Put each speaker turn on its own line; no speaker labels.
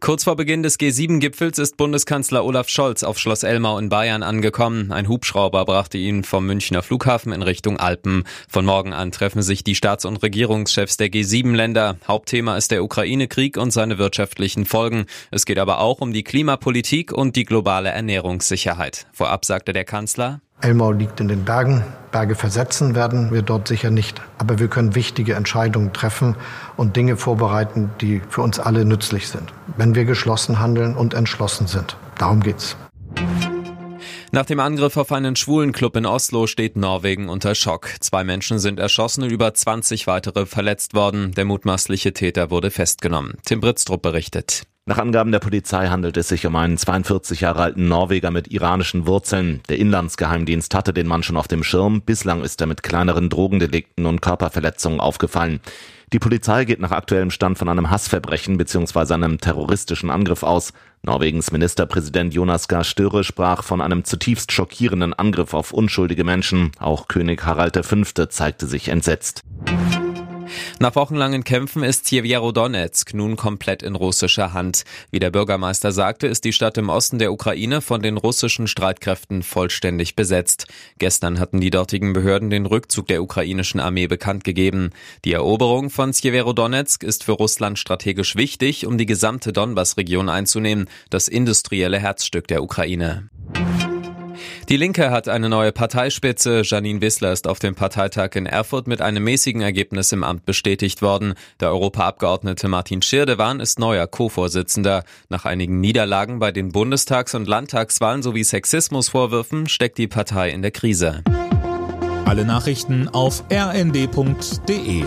Kurz vor Beginn des G7-Gipfels ist Bundeskanzler Olaf Scholz auf Schloss Elmau in Bayern angekommen. Ein Hubschrauber brachte ihn vom Münchner Flughafen in Richtung Alpen. Von morgen an treffen sich die Staats- und Regierungschefs der G7-Länder. Hauptthema ist der Ukraine-Krieg und seine wirtschaftlichen Folgen. Es geht aber auch um die Klimapolitik und die globale Ernährungssicherheit. Vorab sagte der Kanzler,
Elmau liegt in den Bergen. Berge versetzen werden wir dort sicher nicht. Aber wir können wichtige Entscheidungen treffen und Dinge vorbereiten, die für uns alle nützlich sind, wenn wir geschlossen handeln und entschlossen sind. Darum geht's.
Nach dem Angriff auf einen schwulen Club in Oslo steht Norwegen unter Schock. Zwei Menschen sind erschossen und über 20 weitere verletzt worden. Der mutmaßliche Täter wurde festgenommen. Tim Britztrup berichtet.
Nach Angaben der Polizei handelt es sich um einen 42 Jahre alten Norweger mit iranischen Wurzeln. Der Inlandsgeheimdienst hatte den Mann schon auf dem Schirm. Bislang ist er mit kleineren Drogendelikten und Körperverletzungen aufgefallen. Die Polizei geht nach aktuellem Stand von einem Hassverbrechen bzw. einem terroristischen Angriff aus. Norwegens Ministerpräsident Jonas Gahr Støre sprach von einem zutiefst schockierenden Angriff auf unschuldige Menschen. Auch König Harald V. zeigte sich entsetzt.
Nach wochenlangen Kämpfen ist Sjeverodonetsk nun komplett in russischer Hand. Wie der Bürgermeister sagte, ist die Stadt im Osten der Ukraine von den russischen Streitkräften vollständig besetzt. Gestern hatten die dortigen Behörden den Rückzug der ukrainischen Armee bekannt gegeben. Die Eroberung von Sjeverodonetsk ist für Russland strategisch wichtig, um die gesamte Donbass-Region einzunehmen, das industrielle Herzstück der Ukraine. Die Linke hat eine neue Parteispitze. Janine Wissler ist auf dem Parteitag in Erfurt mit einem mäßigen Ergebnis im Amt bestätigt worden. Der Europaabgeordnete Martin Schirdewan ist neuer Co-Vorsitzender. Nach einigen Niederlagen bei den Bundestags- und Landtagswahlen sowie Sexismusvorwürfen steckt die Partei in der Krise.
Alle Nachrichten auf rnd.de